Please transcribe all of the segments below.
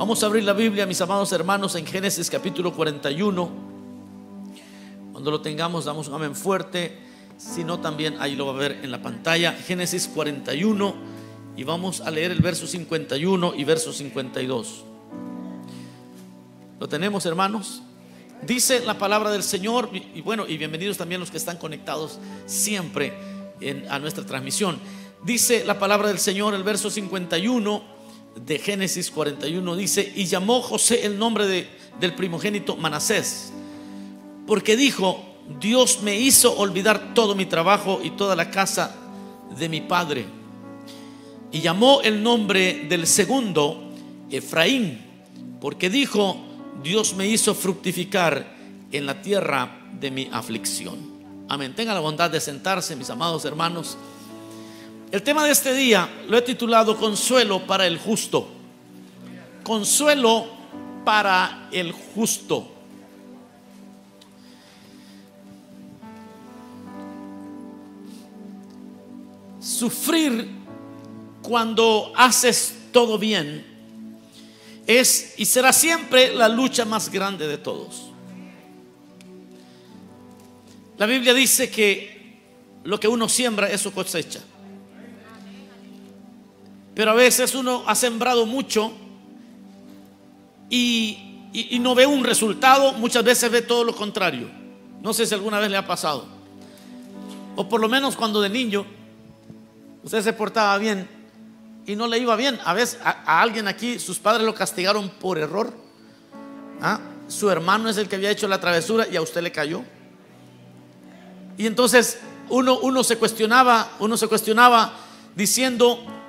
Vamos a abrir la Biblia, mis amados hermanos, en Génesis capítulo 41. Cuando lo tengamos, damos un amén fuerte. Si no, también ahí lo va a ver en la pantalla. Génesis 41 y vamos a leer el verso 51 y verso 52. ¿Lo tenemos, hermanos? Dice la palabra del Señor, y bueno, y bienvenidos también los que están conectados siempre a nuestra transmisión. Dice la palabra del Señor, el verso 51 de Génesis 41, dice, y llamó José el nombre de, del primogénito Manasés, porque dijo, Dios me hizo olvidar todo mi trabajo y toda la casa de mi padre. Y llamó el nombre del segundo Efraín, porque dijo, Dios me hizo fructificar en la tierra de mi aflicción. Amén. Tenga la bondad de sentarse, mis amados hermanos. El tema de este día lo he titulado Consuelo para el justo. Consuelo para el justo. Sufrir cuando haces todo bien es y será siempre la lucha más grande de todos. La Biblia dice que lo que uno siembra, eso cosecha. Pero a veces uno ha sembrado mucho y, no ve un resultado, muchas veces ve todo lo contrario. No sé si alguna vez le ha pasado. O por lo menos cuando de niño usted se portaba bien y no le iba bien. A veces a, alguien aquí sus padres lo castigaron por error. ¿Ah? Su hermano es el que había hecho la travesura y a usted le cayó. Y entonces uno, uno se cuestionaba, uno se cuestionaba diciendo,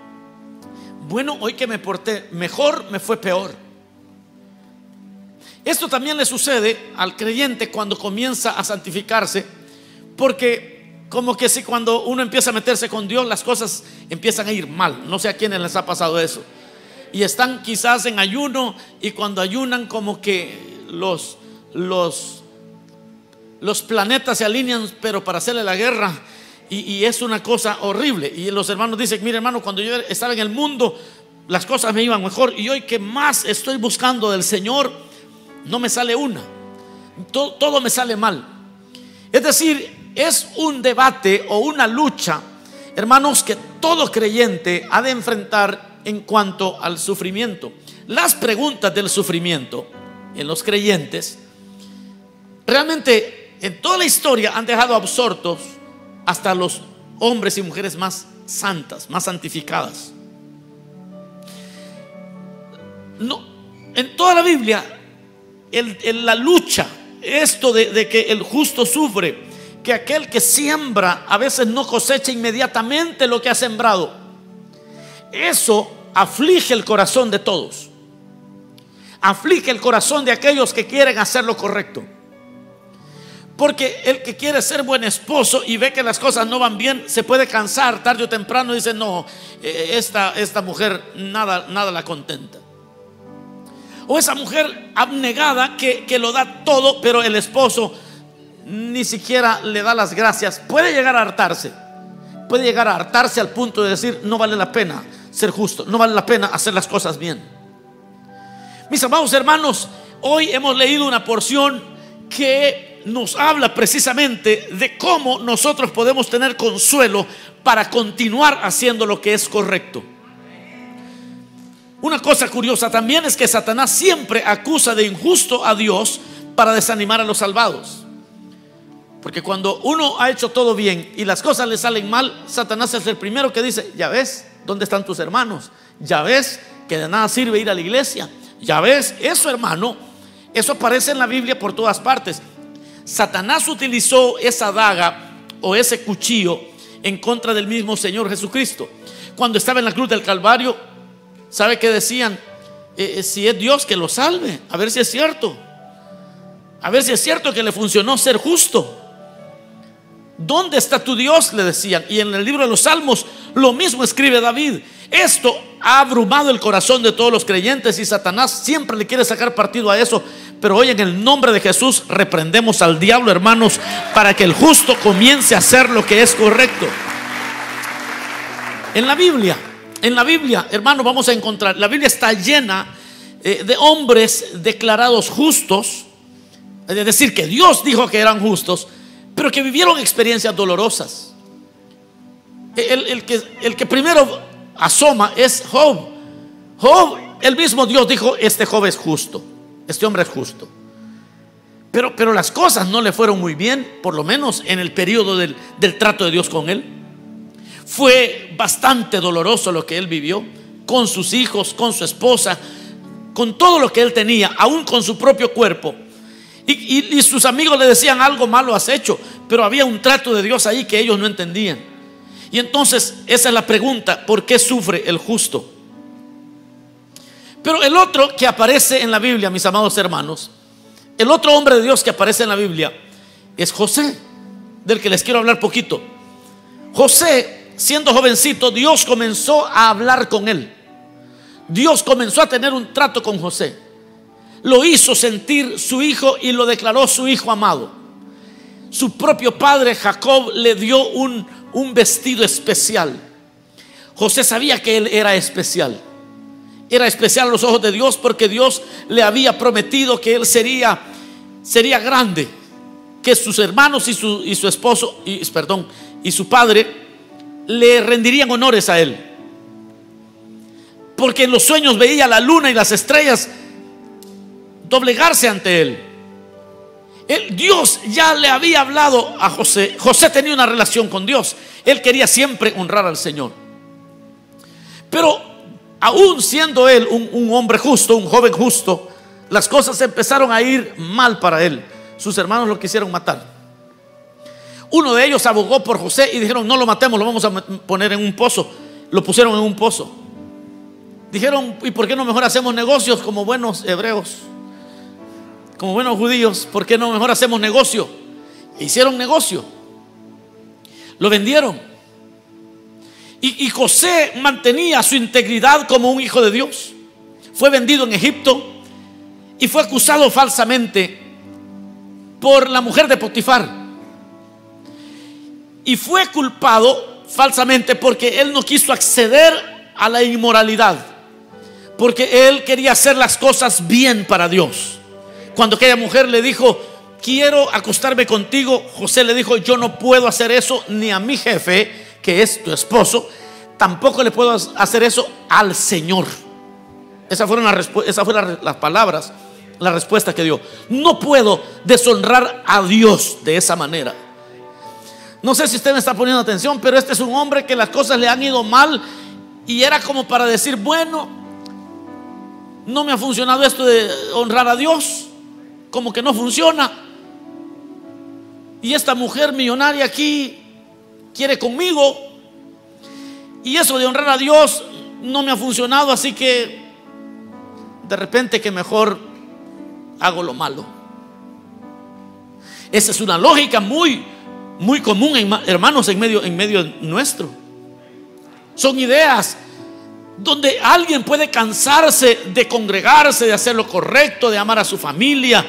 bueno, hoy que me porté mejor, me fue peor. Esto también le sucede al creyente cuando comienza a santificarse, porque como que si cuando uno empieza a meterse con Dios, las cosas empiezan a ir mal. No sé a quiénes les ha pasado eso. Y están quizás en ayuno y cuando ayunan como que los, los, los planetas se alinean, pero para hacerle la guerra y, es una cosa horrible. Y los hermanos dicen, mire hermano, cuando yo estaba en el mundo, las cosas me iban mejor. Y hoy que más estoy buscando del Señor, no me sale una. Todo, todo me sale mal. Es decir, es un debate o una lucha, hermanos, que todo creyente ha de enfrentar en cuanto al sufrimiento. Las preguntas del sufrimiento en los creyentes, realmente en toda la historia han dejado absortos hasta los hombres y mujeres más santas, más santificadas. No, en toda la Biblia, la lucha, esto de, de que el justo sufre, que aquel que siembra a veces no cosecha inmediatamente lo que ha sembrado, eso aflige el corazón de todos. Aflige el corazón de aquellos que quieren hacer lo correcto. Porque el que quiere ser buen esposo y ve que las cosas no van bien, se puede cansar tarde o temprano y dice, no, eh, esta, esta mujer nada, nada la contenta. O esa mujer abnegada que, que lo da todo, pero el esposo ni siquiera le da las gracias. Puede llegar a hartarse. Puede llegar a hartarse al punto de decir, no vale la pena ser justo, no vale la pena hacer las cosas bien. Mis amados hermanos, hoy hemos leído una porción que nos habla precisamente de cómo nosotros podemos tener consuelo para continuar haciendo lo que es correcto. Una cosa curiosa también es que Satanás siempre acusa de injusto a Dios para desanimar a los salvados. Porque cuando uno ha hecho todo bien y las cosas le salen mal, Satanás es el primero que dice, ya ves, ¿dónde están tus hermanos? Ya ves que de nada sirve ir a la iglesia. Ya ves, eso hermano, eso aparece en la Biblia por todas partes. Satanás utilizó esa daga o ese cuchillo en contra del mismo Señor Jesucristo. Cuando estaba en la cruz del Calvario, ¿sabe qué decían? Eh, eh, si es Dios que lo salve, a ver si es cierto. A ver si es cierto que le funcionó ser justo. ¿Dónde está tu Dios? Le decían. Y en el libro de los Salmos lo mismo escribe David. Esto ha abrumado el corazón de todos los creyentes y Satanás siempre le quiere sacar partido a eso. Pero hoy en el nombre de Jesús reprendemos al diablo, hermanos, para que el justo comience a hacer lo que es correcto. En la Biblia, en la Biblia, hermanos, vamos a encontrar, la Biblia está llena eh, de hombres declarados justos, es decir, que Dios dijo que eran justos, pero que vivieron experiencias dolorosas. El, que, el que primero asoma es Job. Job, el mismo Dios dijo, este Job es justo, este hombre es justo. Pero, pero las cosas no le fueron muy bien, por lo menos en el periodo del, del trato de Dios con él. Fue bastante doloroso lo que él vivió con sus hijos, con su esposa, con todo lo que él tenía, aún con su propio cuerpo. Y, sus amigos le decían algo malo has hecho, pero había un trato de Dios ahí que ellos no entendían. Y entonces esa es la pregunta, ¿por qué sufre el justo? Pero el otro que aparece en la Biblia, mis amados hermanos, el otro hombre de Dios que aparece en la Biblia es José, del que les quiero hablar poquito. José, siendo jovencito, Dios comenzó a hablar con él. Dios comenzó a tener un trato con José. Lo hizo sentir su hijo y lo declaró su hijo amado. Su propio padre Jacob le dio un, un vestido especial. José sabía que él era especial. Era especial a los ojos de Dios porque Dios le había prometido que él sería, sería grande, que sus hermanos y su, y su esposo, y, perdón, y su padre le rendirían honores a él porque en los sueños veía la luna y las estrellas doblegarse ante él. Dios ya le había hablado a José. José tenía una relación con Dios. Él quería siempre honrar al Señor. Pero aún siendo él un, hombre justo, un joven justo, las cosas empezaron a ir mal para él. Sus hermanos lo quisieron matar. Uno de ellos abogó por José y dijeron, no lo matemos, lo vamos a poner en un pozo. Lo pusieron en un pozo. Dijeron, ¿y por qué no mejor hacemos negocios como buenos hebreos? Como buenos judíos, ¿por qué no mejor hacemos negocio? E hicieron negocio. Lo vendieron. Y, José mantenía su integridad como un hijo de Dios. Fue vendido en Egipto y fue acusado falsamente por la mujer de Potifar. Y fue culpado falsamente porque él no quiso acceder a la inmoralidad porque él quería hacer las cosas bien para Dios. Cuando aquella mujer le dijo, quiero acostarme contigo, José le dijo, yo no puedo hacer eso ni a mi jefe, que es tu esposo, tampoco le puedo hacer eso al Señor. Esas fueron, las, palabras, la respuesta que dio. No puedo deshonrar a Dios de esa manera. No sé si usted me está poniendo atención, pero este es un hombre que las cosas le han ido mal y era como para decir, bueno, no me ha funcionado esto de honrar a Dios, como que no funciona. Y esta mujer millonaria aquí quiere conmigo. Y eso de honrar a Dios no me ha funcionado, así que de repente que mejor hago lo malo. Esa es una lógica muy, muy común, hermanos, en medio, en medio nuestro. Son ideas donde alguien puede cansarse de congregarse, de hacer lo correcto, de amar a su familia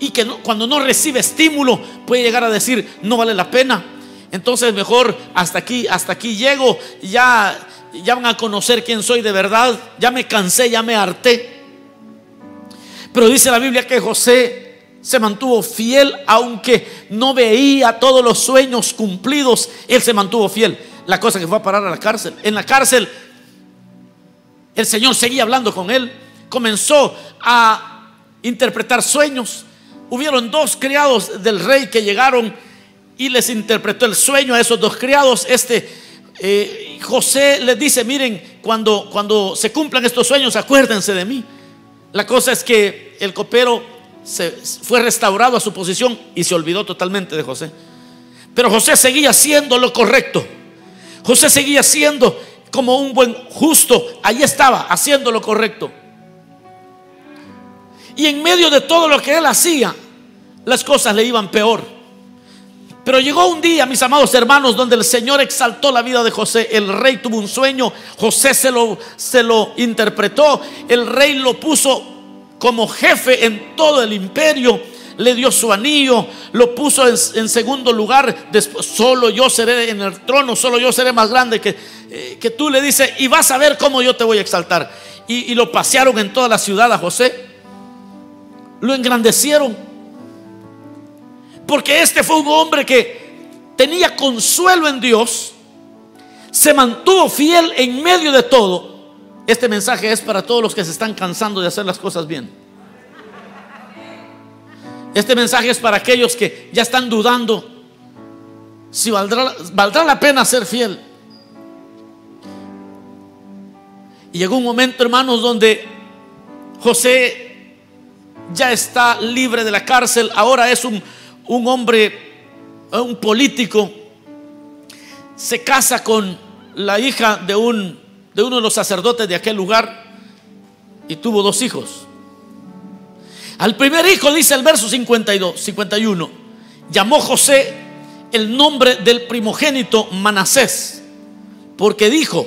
y que cuando no recibe estímulo puede llegar a decir no vale la pena. Entonces mejor hasta aquí, hasta aquí llego, ya ya van a conocer quién soy de verdad, ya me cansé, ya me harté. Pero dice la Biblia que José se mantuvo fiel aunque no veía todos los sueños cumplidos, él se mantuvo fiel. La cosa que fue a parar a la cárcel. En la cárcel el Señor seguía hablando con él. Comenzó a interpretar sueños. Hubieron dos criados del rey que llegaron y les interpretó el sueño a esos dos criados. Este eh, José les dice, miren, cuando, cuando se cumplan estos sueños, acuérdense de mí. La cosa es que el copero se, fue restaurado a su posición y se olvidó totalmente de José. Pero José seguía haciendo lo correcto. José seguía siendo como un buen justo, allí estaba haciendo lo correcto. Y en medio de todo lo que él hacía, las cosas le iban peor. Pero llegó un día, mis amados hermanos, donde el Señor exaltó la vida de José. El rey tuvo un sueño, José se lo, se lo interpretó, el rey lo puso como jefe en todo el imperio le dio su anillo, lo puso en, segundo lugar, después, solo yo seré en el trono, solo yo seré más grande que, eh, que tú, le dice, y vas a ver cómo yo te voy a exaltar. y, y lo pasearon en toda la ciudad a José. Lo engrandecieron. Porque este fue un hombre que tenía consuelo en Dios, se mantuvo fiel en medio de todo. Este mensaje es para todos los que se están cansando de hacer las cosas bien. Este mensaje es para aquellos que ya están dudando si valdrá, la pena ser fiel. Y llegó un momento, hermanos, donde José ya está libre de la cárcel, ahora es un, un hombre, un político, se casa con la hija de, un, de uno de los sacerdotes de aquel lugar y tuvo dos hijos. Al primer hijo dice el verso 52, 51, llamó José el nombre del primogénito Manasés, porque dijo,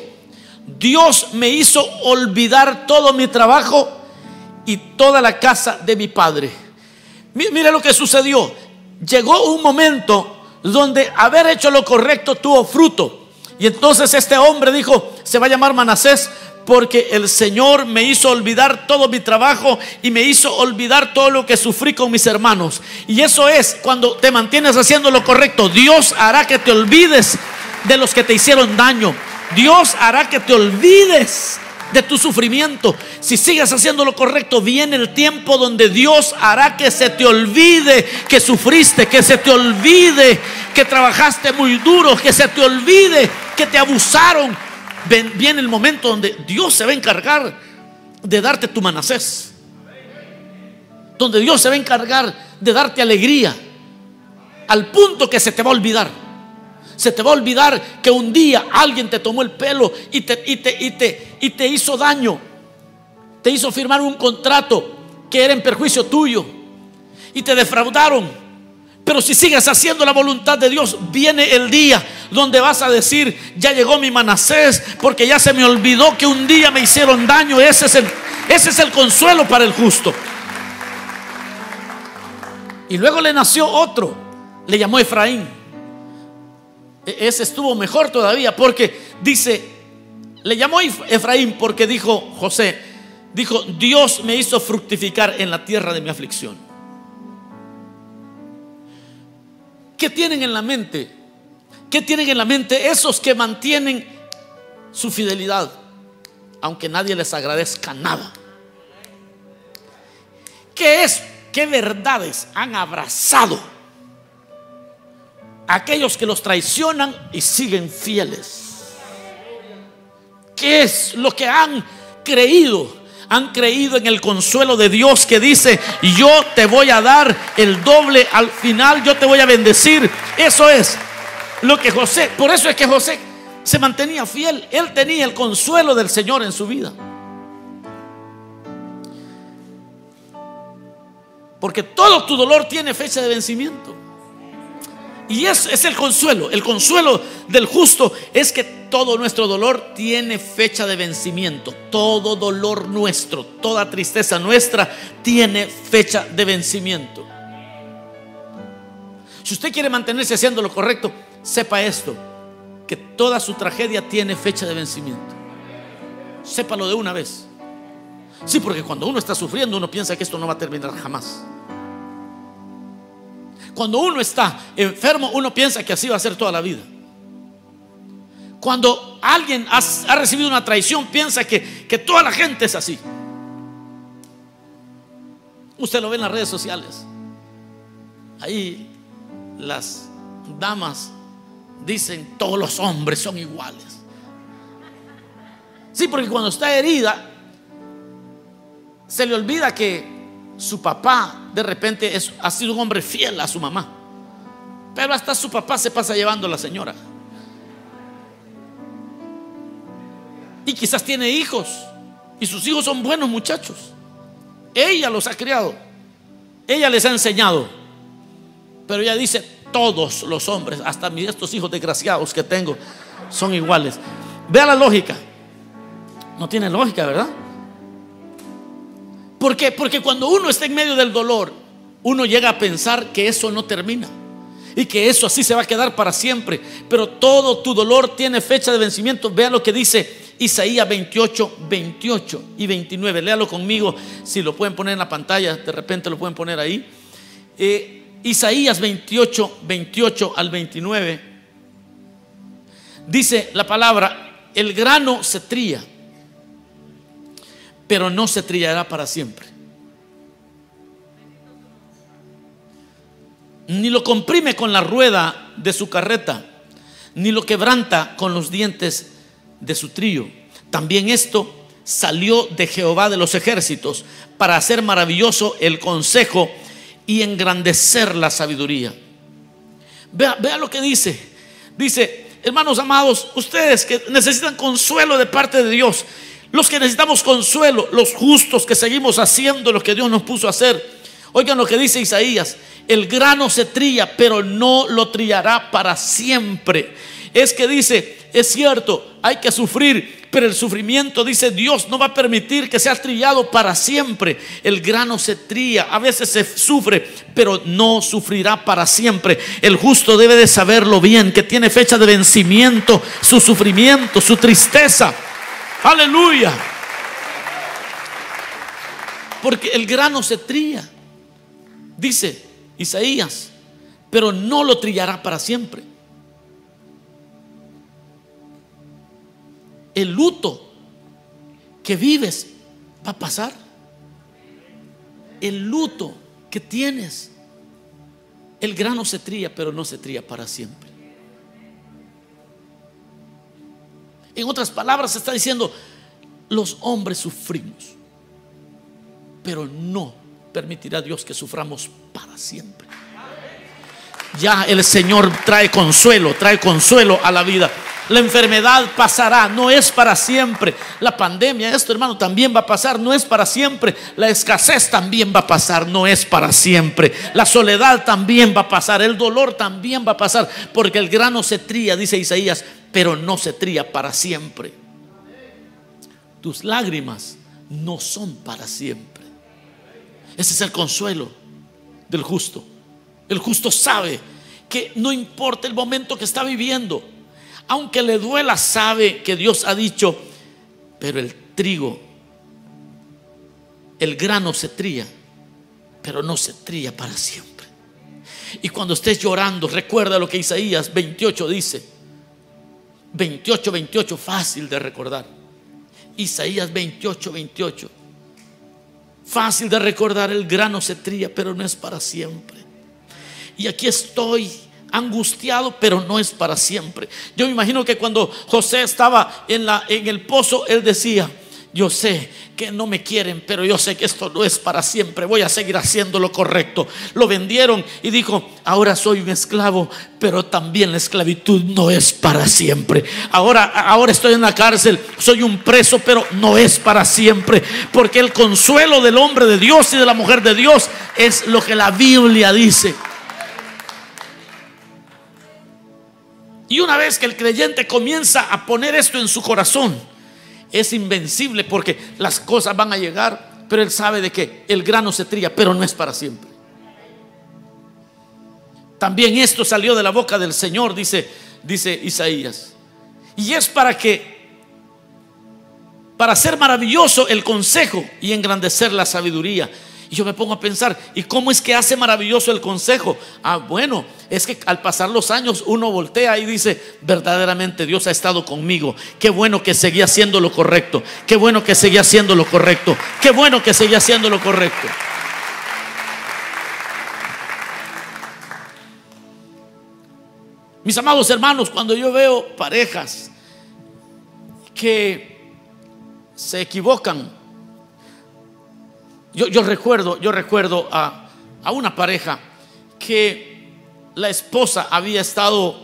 Dios me hizo olvidar todo mi trabajo y toda la casa de mi padre. Mire lo que sucedió. Llegó un momento donde haber hecho lo correcto tuvo fruto. Y entonces este hombre dijo, se va a llamar Manasés porque el Señor me hizo olvidar todo mi trabajo y me hizo olvidar todo lo que sufrí con mis hermanos. Y eso es cuando te mantienes haciendo lo correcto. Dios hará que te olvides de los que te hicieron daño. Dios hará que te olvides de tu sufrimiento. Si sigues haciendo lo correcto, viene el tiempo donde Dios hará que se te olvide que sufriste, que se te olvide que trabajaste muy duro, que se te olvide que te abusaron. Viene el momento donde Dios se va a encargar de darte tu manacés. Donde Dios se va a encargar de darte alegría. Al punto que se te va a olvidar. Se te va a olvidar que un día alguien te tomó el pelo y te, y te, y te, y te hizo daño. Te hizo firmar un contrato que era en perjuicio tuyo. Y te defraudaron. Pero si sigues haciendo la voluntad de Dios, viene el día donde vas a decir, ya llegó mi manacés, porque ya se me olvidó que un día me hicieron daño. Ese es el, ese es el consuelo para el justo. Y luego le nació otro, le llamó Efraín. E-, ese estuvo mejor todavía porque dice, le llamó Efraín porque dijo José, dijo, Dios me hizo fructificar en la tierra de mi aflicción. ¿Qué tienen en la mente? ¿Qué tienen en la mente esos que mantienen su fidelidad, aunque nadie les agradezca nada? ¿Qué es? ¿Qué verdades han abrazado? Aquellos que los traicionan y siguen fieles. ¿Qué es lo que han creído? Han creído en el consuelo de Dios que dice, yo te voy a dar el doble, al final yo te voy a bendecir. Eso es lo que José, por eso es que José se mantenía fiel. Él tenía el consuelo del Señor en su vida. Porque todo tu dolor tiene fecha de vencimiento. Y es, es el consuelo. El consuelo del justo es que todo nuestro dolor tiene fecha de vencimiento. Todo dolor nuestro, toda tristeza nuestra tiene fecha de vencimiento. Si usted quiere mantenerse haciendo lo correcto, sepa esto, que toda su tragedia tiene fecha de vencimiento. Sépalo de una vez. Sí, porque cuando uno está sufriendo, uno piensa que esto no va a terminar jamás. Cuando uno está enfermo, uno piensa que así va a ser toda la vida. Cuando alguien ha, recibido una traición, piensa que, que toda la gente es así. Usted lo ve en las redes sociales. Ahí las damas dicen todos los hombres son iguales. Sí, porque cuando está herida, se le olvida que su papá de repente ha sido un hombre fiel a su mamá. Pero hasta su papá se pasa llevando a la señora. Y quizás tiene hijos. Y sus hijos son buenos muchachos. Ella los ha criado. Ella les ha enseñado. Pero ella dice, todos los hombres, hasta estos hijos desgraciados que tengo, son iguales. Vea la lógica. No tiene lógica, ¿verdad? ¿Por qué? Porque cuando uno está en medio del dolor, uno llega a pensar que eso no termina y que eso así se va a quedar para siempre. Pero todo tu dolor tiene fecha de vencimiento. Vea lo que dice Isaías 28, 28 y 29. Léalo conmigo, si lo pueden poner en la pantalla, de repente lo pueden poner ahí. Eh, Isaías 28, 28 al 29. Dice la palabra, el grano se tría, pero no se trillará para siempre. Ni lo comprime con la rueda de su carreta, ni lo quebranta con los dientes de su trío. También esto salió de Jehová de los ejércitos para hacer maravilloso el consejo y engrandecer la sabiduría. Vea, vea lo que dice. Dice, hermanos amados, ustedes que necesitan consuelo de parte de Dios, los que necesitamos consuelo, los justos que seguimos haciendo lo que Dios nos puso a hacer. Oigan lo que dice Isaías, el grano se trilla, pero no lo trillará para siempre. Es que dice, es cierto, hay que sufrir, pero el sufrimiento, dice Dios, no va a permitir que sea trillado para siempre. El grano se trilla, a veces se sufre, pero no sufrirá para siempre. El justo debe de saberlo bien, que tiene fecha de vencimiento, su sufrimiento, su tristeza. Aleluya. Porque el grano se trilla, dice Isaías, pero no lo trillará para siempre. el luto que vives va a pasar. El luto que tienes, el grano se tría, pero no se tría para siempre. En otras palabras, está diciendo, los hombres sufrimos, pero no permitirá Dios que suframos para siempre. Ya el Señor trae consuelo, trae consuelo a la vida. La enfermedad pasará, no es para siempre. La pandemia, esto hermano, también va a pasar, no es para siempre. La escasez también va a pasar, no es para siempre. La soledad también va a pasar, el dolor también va a pasar, porque el grano se tría, dice Isaías, pero no se tría para siempre. Tus lágrimas no son para siempre. Ese es el consuelo del justo. El justo sabe que no importa el momento que está viviendo, aunque le duela, sabe que Dios ha dicho, pero el trigo, el grano se tría, pero no se tría para siempre. Y cuando estés llorando, recuerda lo que Isaías 28 dice. 28, 28, fácil de recordar. Isaías 28, 28. Fácil de recordar, el grano se tría, pero no es para siempre. Y aquí estoy angustiado, pero no es para siempre. Yo me imagino que cuando José estaba en, la, en el pozo, él decía, yo sé que no me quieren, pero yo sé que esto no es para siempre. Voy a seguir haciendo lo correcto. Lo vendieron y dijo, ahora soy un esclavo, pero también la esclavitud no es para siempre. Ahora, ahora estoy en la cárcel, soy un preso, pero no es para siempre. Porque el consuelo del hombre de Dios y de la mujer de Dios es lo que la Biblia dice. Y una vez que el creyente comienza a poner esto en su corazón, es invencible porque las cosas van a llegar, pero él sabe de que el grano se trilla, pero no es para siempre. También esto salió de la boca del Señor, dice, dice Isaías. Y es para que, para hacer maravilloso el consejo y engrandecer la sabiduría. Y yo me pongo a pensar, ¿y cómo es que hace maravilloso el consejo? Ah, bueno, es que al pasar los años uno voltea y dice, verdaderamente Dios ha estado conmigo. Qué bueno que seguía haciendo lo correcto. Qué bueno que seguía haciendo lo correcto. Qué bueno que seguía haciendo lo correcto. Mis amados hermanos, cuando yo veo parejas que se equivocan yo, recuerdo, yo recuerdo a, una pareja que la esposa había estado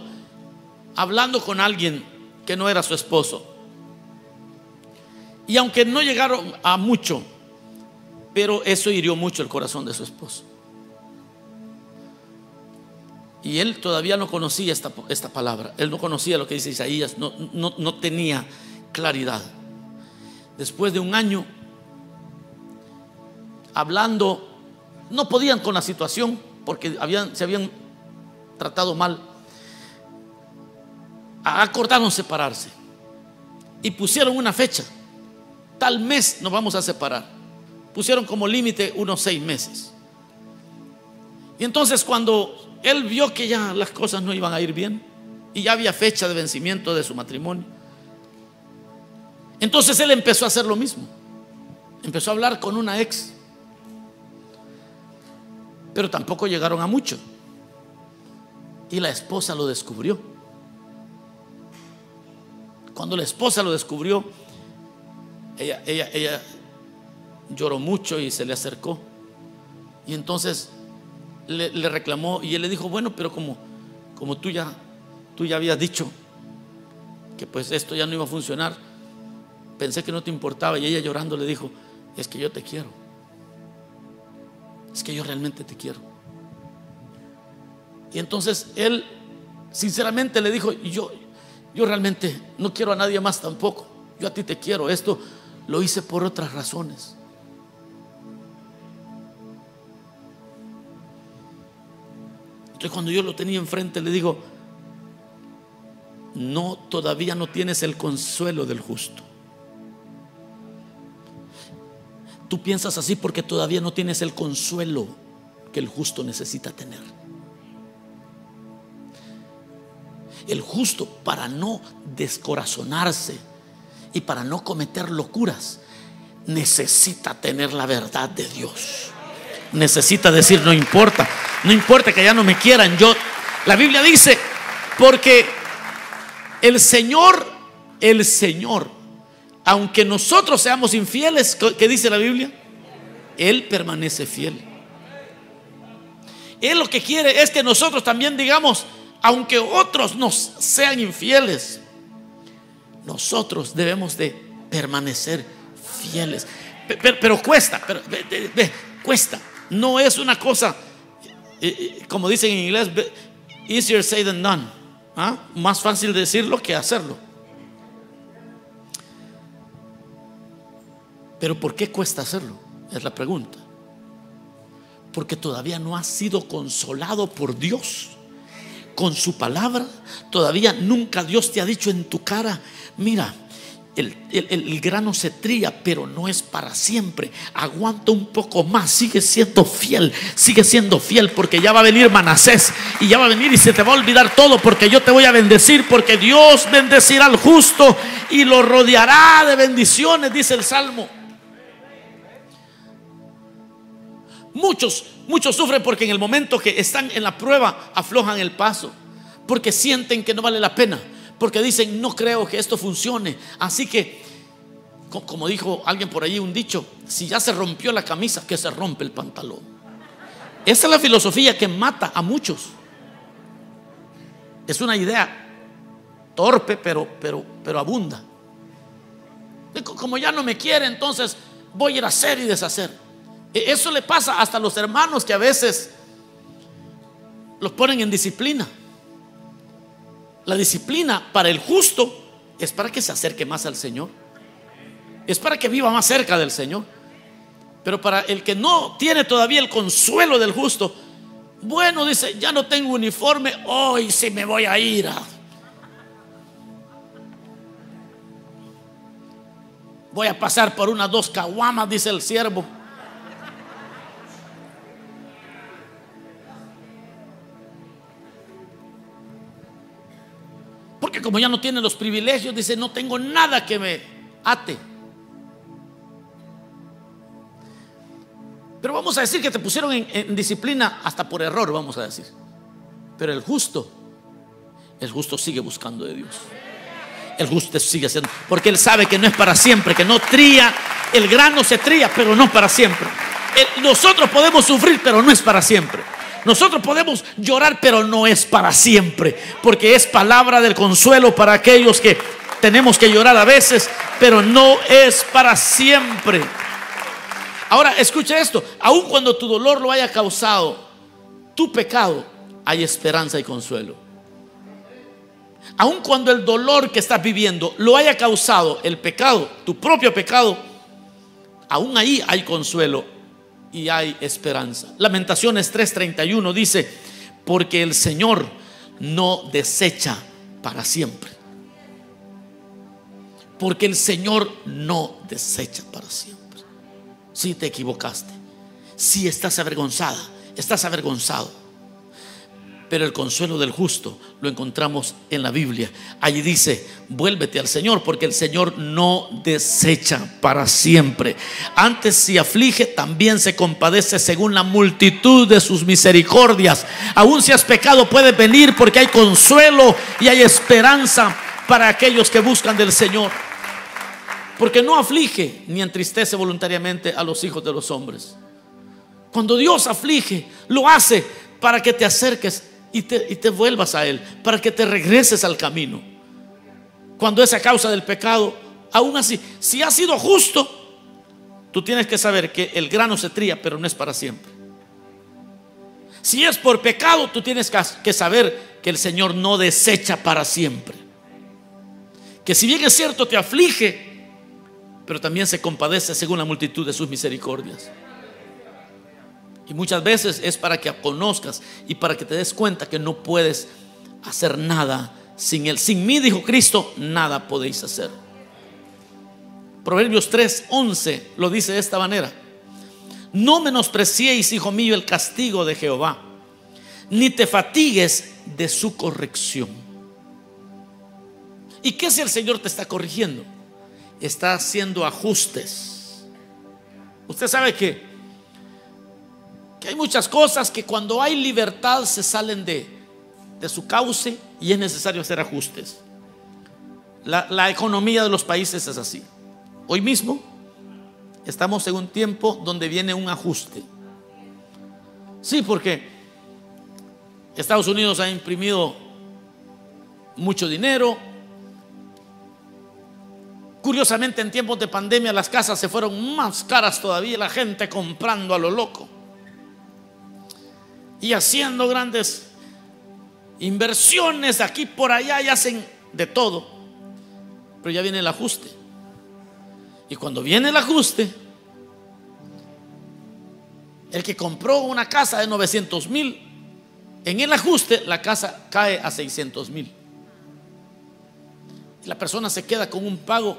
hablando con alguien que no era su esposo. Y aunque no llegaron a mucho, pero eso hirió mucho el corazón de su esposo. Y él todavía no conocía esta, palabra, él no conocía lo que dice Isaías, no tenía claridad. Después de un año, hablando, no podían con la situación porque habían, se habían tratado mal. Acordaron separarse. y pusieron una fecha. Tal mes nos vamos a separar. Pusieron como límite unos seis meses. Y entonces cuando él vio que ya las cosas no iban a ir bien y ya había fecha de vencimiento de su matrimonio, entonces él empezó a hacer lo mismo. Empezó a hablar con una ex. Pero tampoco llegaron a mucho. Y la esposa lo descubrió. Cuando la esposa lo descubrió, ella, ella, ella lloró mucho y se le acercó. Y entonces le, reclamó y él le dijo, bueno, pero como, como tú, ya, tú ya habías dicho que pues esto ya no iba a funcionar, pensé que no te importaba. Y ella llorando le dijo, es que yo te quiero. Es que yo realmente te quiero. Y entonces él sinceramente le dijo, yo, yo realmente no quiero a nadie más tampoco. Yo a ti te quiero. Esto lo hice por otras razones. Entonces cuando yo lo tenía enfrente le digo, no, todavía no tienes el consuelo del justo. Tú piensas así porque todavía no tienes el consuelo que el justo necesita tener. El justo para no descorazonarse y para no cometer locuras necesita tener la verdad de Dios. Necesita decir, no importa, no importa que ya no me quieran, yo la Biblia dice, porque el Señor, el Señor aunque nosotros seamos infieles, ¿qué dice la Biblia? Él permanece fiel. Él lo que quiere es que nosotros también digamos, aunque otros nos sean infieles, nosotros debemos de permanecer fieles. Pero, cuesta, cuesta. No es una cosa, eh, eh, como dicen en inglés, easier said than done. ¿ah? Más fácil decirlo que hacerlo. Pero ¿por qué cuesta hacerlo? Es la pregunta. Porque todavía no has sido consolado por Dios con su palabra. Todavía nunca Dios te ha dicho en tu cara, mira, el, grano se tría, pero no es para siempre. Aguanta un poco más, sigue siendo fiel, sigue siendo fiel, porque ya va a venir Manasés y ya va a venir y se te va a olvidar todo, porque yo te voy a bendecir, porque Dios bendecirá al justo y lo rodeará de bendiciones, dice el Salmo. Muchos, muchos sufren porque en el momento que están en la prueba aflojan el paso, porque sienten que no vale la pena, porque dicen, no creo que esto funcione. Así que, como dijo alguien por allí, un dicho, si ya se rompió la camisa, que se rompe el pantalón. Esa es la filosofía que mata a muchos. Es una idea torpe, pero, pero, pero abunda. Como ya no me quiere, entonces voy a ir a hacer y deshacer. E-, eso le pasa hasta a los hermanos que a veces los ponen en disciplina. La disciplina para el justo es para que se acerque más al Señor. Es para que viva más cerca del Señor. Pero para el que no tiene todavía el consuelo del justo, bueno, dice, ya no tengo uniforme, hoy sí me voy a ir Voy a pasar por unas dos caguamas, dice el siervo. Como ya no tiene los privilegios, dice, no tengo nada que me ate. Pero vamos a decir que te pusieron en, disciplina hasta por error, vamos a decir. Pero el justo, el justo sigue buscando de Dios. El justo sigue siendo, porque él sabe que no es para siempre, que no tría, el grano se tría, pero no para siempre. nosotros podemos sufrir, pero no es para siempre. Nosotros podemos llorar, pero no es para siempre, porque es palabra del consuelo para aquellos que tenemos que llorar a veces, pero no es para siempre. Ahora, escucha esto, aun cuando tu dolor lo haya causado tu pecado, hay esperanza y consuelo. Aun cuando el dolor que estás viviendo lo haya causado el pecado, tu propio pecado, aún ahí hay consuelo y hay esperanza. Lamentaciones 3:31 dice, porque el Señor no desecha para siempre. Porque el Señor no desecha para siempre. Si te equivocaste, si estás avergonzada, estás avergonzado pero el consuelo del justo lo encontramos en la Biblia. Allí dice, vuélvete al Señor, porque el Señor no desecha para siempre. Antes si aflige, también se compadece según la multitud de sus misericordias. Aún si has pecado, puede venir porque hay consuelo y hay esperanza para aquellos que buscan del Señor. Porque no aflige ni entristece voluntariamente a los hijos de los hombres. Cuando Dios aflige, lo hace para que te acerques y te, vuelvas a Él, para que te regreses al camino. Cuando es a causa del pecado, aún así, si has sido justo, tú tienes que saber que el grano se tría, pero no es para siempre. Si es por pecado, tú tienes que saber que el Señor no desecha para siempre. Que si bien es cierto, te aflige, pero también se compadece según la multitud de sus misericordias. Y muchas veces es para que conozcas y para que te des cuenta que no puedes hacer nada sin Él. Sin mí, dijo Cristo, nada podéis hacer. Proverbios 3, 11 lo dice de esta manera. No menospreciéis, hijo mío, el castigo de Jehová, ni te fatigues de su corrección. ¿Y qué si el Señor te está corrigiendo? Está haciendo ajustes. Usted sabe que que hay muchas cosas que cuando hay libertad se salen de, de su cauce y es necesario hacer ajustes. La, la economía de los países es así. Hoy mismo estamos en un tiempo donde viene un ajuste. Sí, porque Estados Unidos ha imprimido mucho dinero. Curiosamente, en tiempos de pandemia las casas se fueron más caras todavía, la gente comprando a lo loco y haciendo grandes inversiones aquí por allá y hacen de todo. Pero ya viene el ajuste. Y cuando viene el ajuste, el que compró una casa de 900 mil, en el ajuste la casa cae a 600 mil. La persona se queda con un pago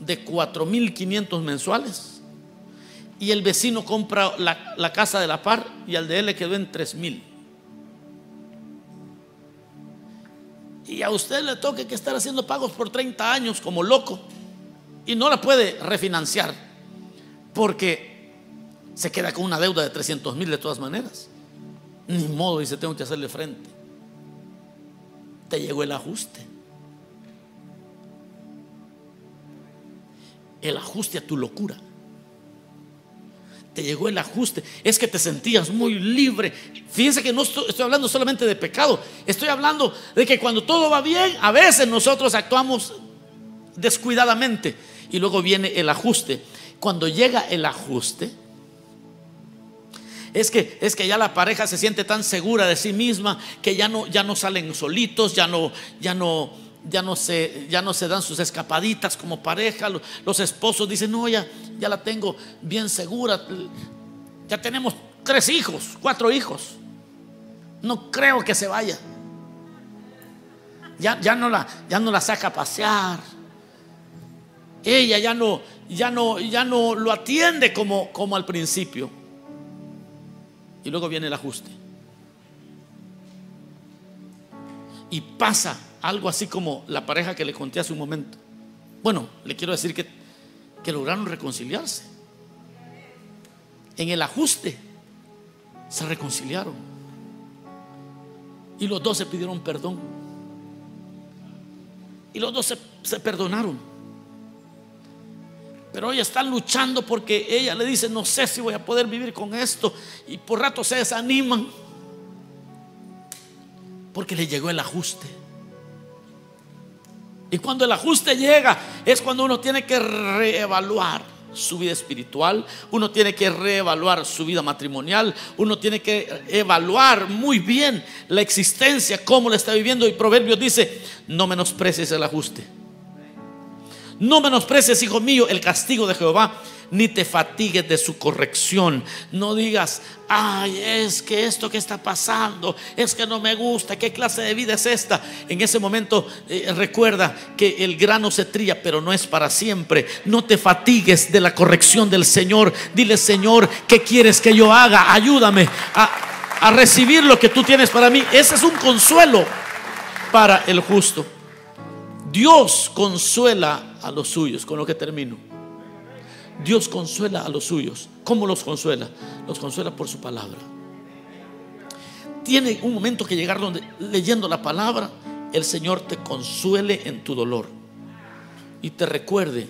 de 4 mil 500 mensuales y el vecino compra la, casa de la par y al de él le quedó en 3 mil. Y a usted le toque que estar haciendo pagos por 30 años como loco y no la puede refinanciar porque se queda con una deuda de 300 mil de todas maneras. Ni modo, dice, tengo que hacerle frente. Te llegó el ajuste. El ajuste a tu locura llegó el ajuste, es que te sentías muy libre. Fíjense que no estoy, hablando solamente de pecado, estoy hablando de que cuando todo va bien, a veces nosotros actuamos descuidadamente y luego viene el ajuste. Cuando llega el ajuste, es que, es que ya la pareja se siente tan segura de sí misma que ya no, ya no salen solitos, ya no, ya no, ya no se, ya no se dan sus escapaditas como pareja. Los, esposos dicen, no, ya, ya la tengo bien segura. Ya tenemos tres hijos, cuatro hijos. No creo que se vaya. Ya, ya, no, la, ya no la saca a pasear. Ella ya no, ya no, ya no lo atiende como, como al principio. Y luego viene el ajuste. Y pasa algo así como la pareja que le conté hace un momento. Bueno, le quiero decir que, que lograron reconciliarse. En el ajuste se reconciliaron. Y los dos se pidieron perdón. Y los dos se, se perdonaron. Pero hoy están luchando porque ella le dice, no sé si voy a poder vivir con esto. Y por rato se desaniman. Porque le llegó el ajuste. Y cuando el ajuste llega es cuando uno tiene que reevaluar su vida espiritual, uno tiene que reevaluar su vida matrimonial, uno tiene que evaluar muy bien la existencia, cómo la está viviendo. Y Proverbios dice, no menosprecies el ajuste. No menosprecies, hijo mío, el castigo de Jehová, ni te fatigues de su corrección. No digas, ay, es que esto que está pasando, es que no me gusta, ¿qué clase de vida es esta? En ese momento eh, recuerda que el grano se trilla, pero no es para siempre. No te fatigues de la corrección del Señor. Dile, Señor, ¿qué quieres que yo haga? Ayúdame a, a recibir lo que tú tienes para mí. Ese es un consuelo para el justo. Dios consuela a los suyos, con lo que termino. Dios consuela a los suyos. ¿Cómo los consuela? Los consuela por su palabra. Tiene un momento que llegar donde leyendo la palabra, el Señor te consuele en tu dolor y te recuerde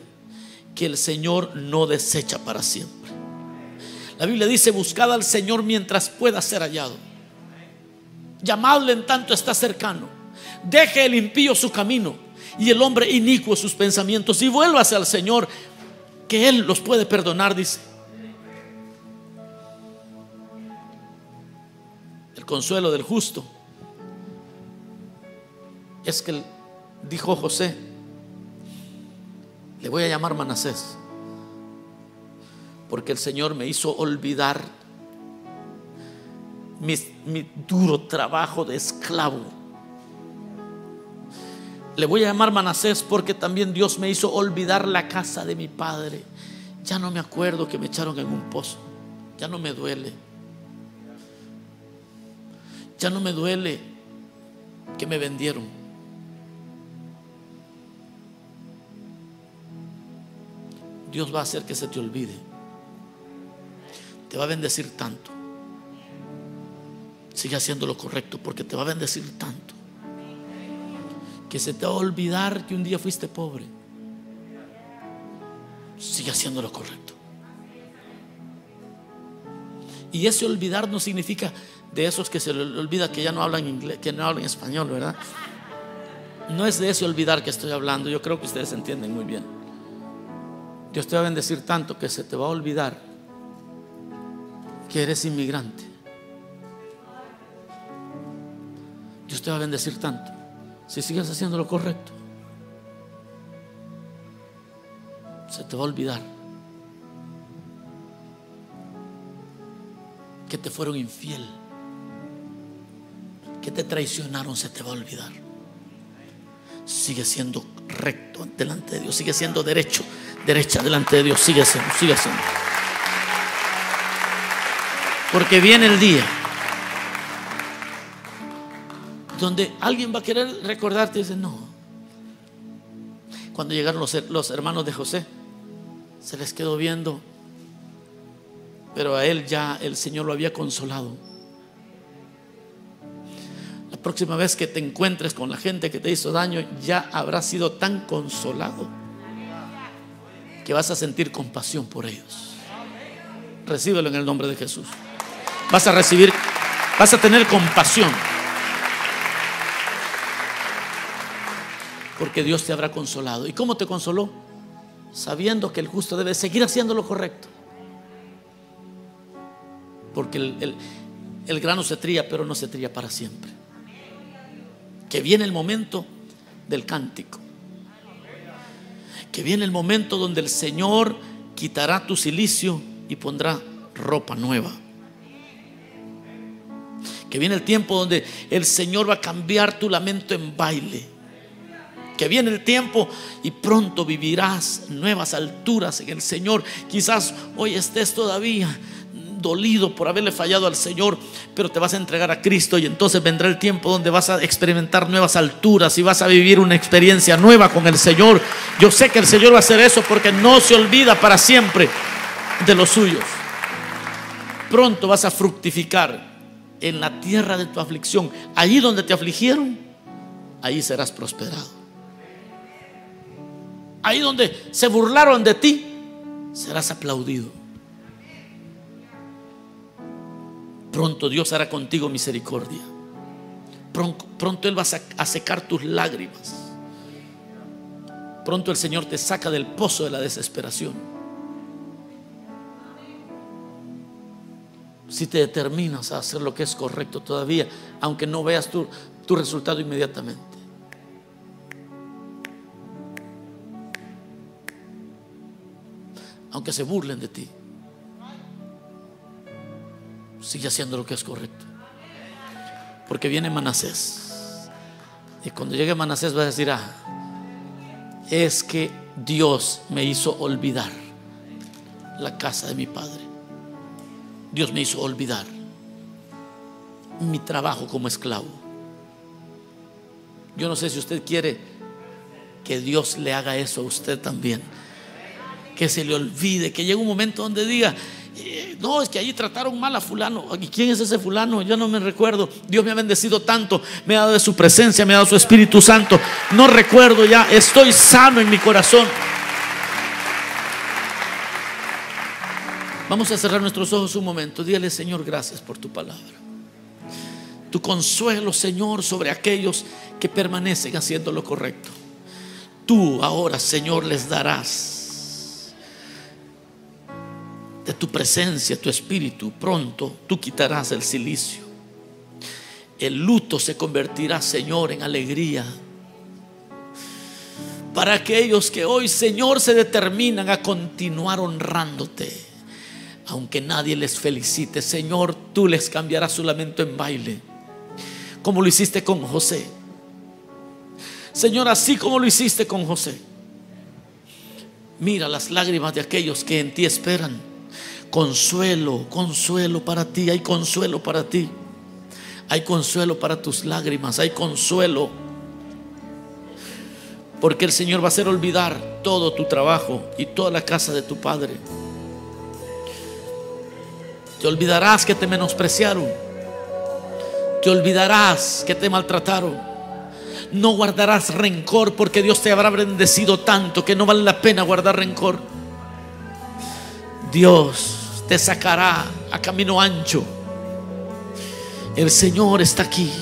que el Señor no desecha para siempre. La Biblia dice, buscad al Señor mientras pueda ser hallado. Llamadle en tanto está cercano. Deje el impío su camino y el hombre inicuo sus pensamientos y vuélvase al Señor, que Él los puede perdonar, dice. El consuelo del justo es que dijo José, le voy a llamar Manasés, porque el Señor me hizo olvidar mi, mi duro trabajo de esclavo le voy a llamar Manasés porque también Dios me hizo olvidar la casa de mi padre. Ya no me acuerdo que me echaron en un pozo. Ya no me duele. Ya no me duele que me vendieron. Dios va a hacer que se te olvide. Te va a bendecir tanto. Sigue haciendo lo correcto porque te va a bendecir tanto que se te va a olvidar que un día fuiste pobre. Sigue haciendo lo correcto. Y ese olvidar no significa de esos que se le olvida que ya no hablan inglés, que no hablan español, ¿verdad? No es de ese olvidar que estoy hablando. Yo creo que ustedes entienden muy bien. Dios te va a bendecir tanto que se te va a olvidar que eres inmigrante. Dios te va a bendecir tanto si sigues haciendo lo correcto, se te va a olvidar que te fueron infiel, que te traicionaron, se te va a olvidar. Sigue siendo recto delante de Dios, sigue siendo derecho, derecha delante de Dios, sigue siendo, sigue siendo. Porque viene el día donde alguien va a querer recordarte y dice, no. Cuando llegaron los, hermanos de José, se les quedó viendo, pero a él ya el Señor lo había consolado. La próxima vez que te encuentres con la gente que te hizo daño, ya habrás sido tan consolado que vas a sentir compasión por ellos. Recíbelo en el nombre de Jesús. Vas a recibir, vas a tener compasión. Porque Dios te habrá consolado. ¿Y cómo te consoló? Sabiendo que el justo debe seguir haciendo lo correcto. Porque el, grano se tría, pero no se tría para siempre. Que viene el momento del cántico. Que viene el momento donde el Señor quitará tu silicio y pondrá ropa nueva. Que viene el tiempo donde el Señor va a cambiar tu lamento en baile que viene el tiempo y pronto vivirás nuevas alturas en el Señor. Quizás hoy estés todavía dolido por haberle fallado al Señor, pero te vas a entregar a Cristo y entonces vendrá el tiempo donde vas a experimentar nuevas alturas y vas a vivir una experiencia nueva con el Señor. Yo sé que el Señor va a hacer eso porque no se olvida para siempre de los suyos. Pronto vas a fructificar en la tierra de tu aflicción. Allí donde te afligieron, ahí serás prosperado ahí donde se burlaron de ti, serás aplaudido. Pronto Dios hará contigo misericordia. Pronto, Él va a secar tus lágrimas. Pronto el Señor te saca del pozo de la desesperación. Si te determinas a hacer lo que es correcto todavía, aunque no veas tu, tu resultado inmediatamente. Aunque se burlen de ti. Sigue haciendo lo que es correcto. Porque viene Manasés. Y cuando llegue Manasés va a decir, ah, es que Dios me hizo olvidar la casa de mi padre. Dios me hizo olvidar mi trabajo como esclavo. Yo no sé si usted quiere que Dios le haga eso a usted también. Que se le olvide, que llegue un momento donde diga, eh, no, es que allí trataron mal a fulano. ¿Y quién es ese fulano? Yo no me recuerdo. Dios me ha bendecido tanto, me ha dado de su presencia, me ha dado su Espíritu Santo. No recuerdo ya, estoy sano en mi corazón. Vamos a cerrar nuestros ojos un momento. Dígale, Señor, gracias por tu palabra. Tu consuelo, Señor, sobre aquellos que permanecen haciendo lo correcto. Tú ahora, Señor, les darás de tu presencia, tu espíritu. Pronto tú quitarás el silicio. El luto se convertirá, Señor, en alegría. Para aquellos que hoy, Señor, se determinan a continuar honrándote aunque nadie les felicite, Señor, tú les cambiarás su lamento en baile, como lo hiciste con José. Señor, así como lo hiciste con José. Mira las lágrimas de aquellos que en ti esperan. Consuelo, consuelo para ti, hay consuelo para ti. Hay consuelo para tus lágrimas, hay consuelo. Porque el Señor va a hacer olvidar todo tu trabajo y toda la casa de tu Padre. Te olvidarás que te menospreciaron. Te olvidarás que te maltrataron. No guardarás rencor porque Dios te habrá bendecido tanto que no vale la pena guardar rencor. Dios te sacará a camino ancho. El Señor está aquí.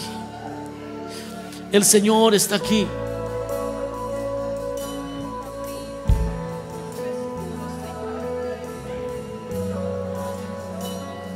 El Señor está aquí.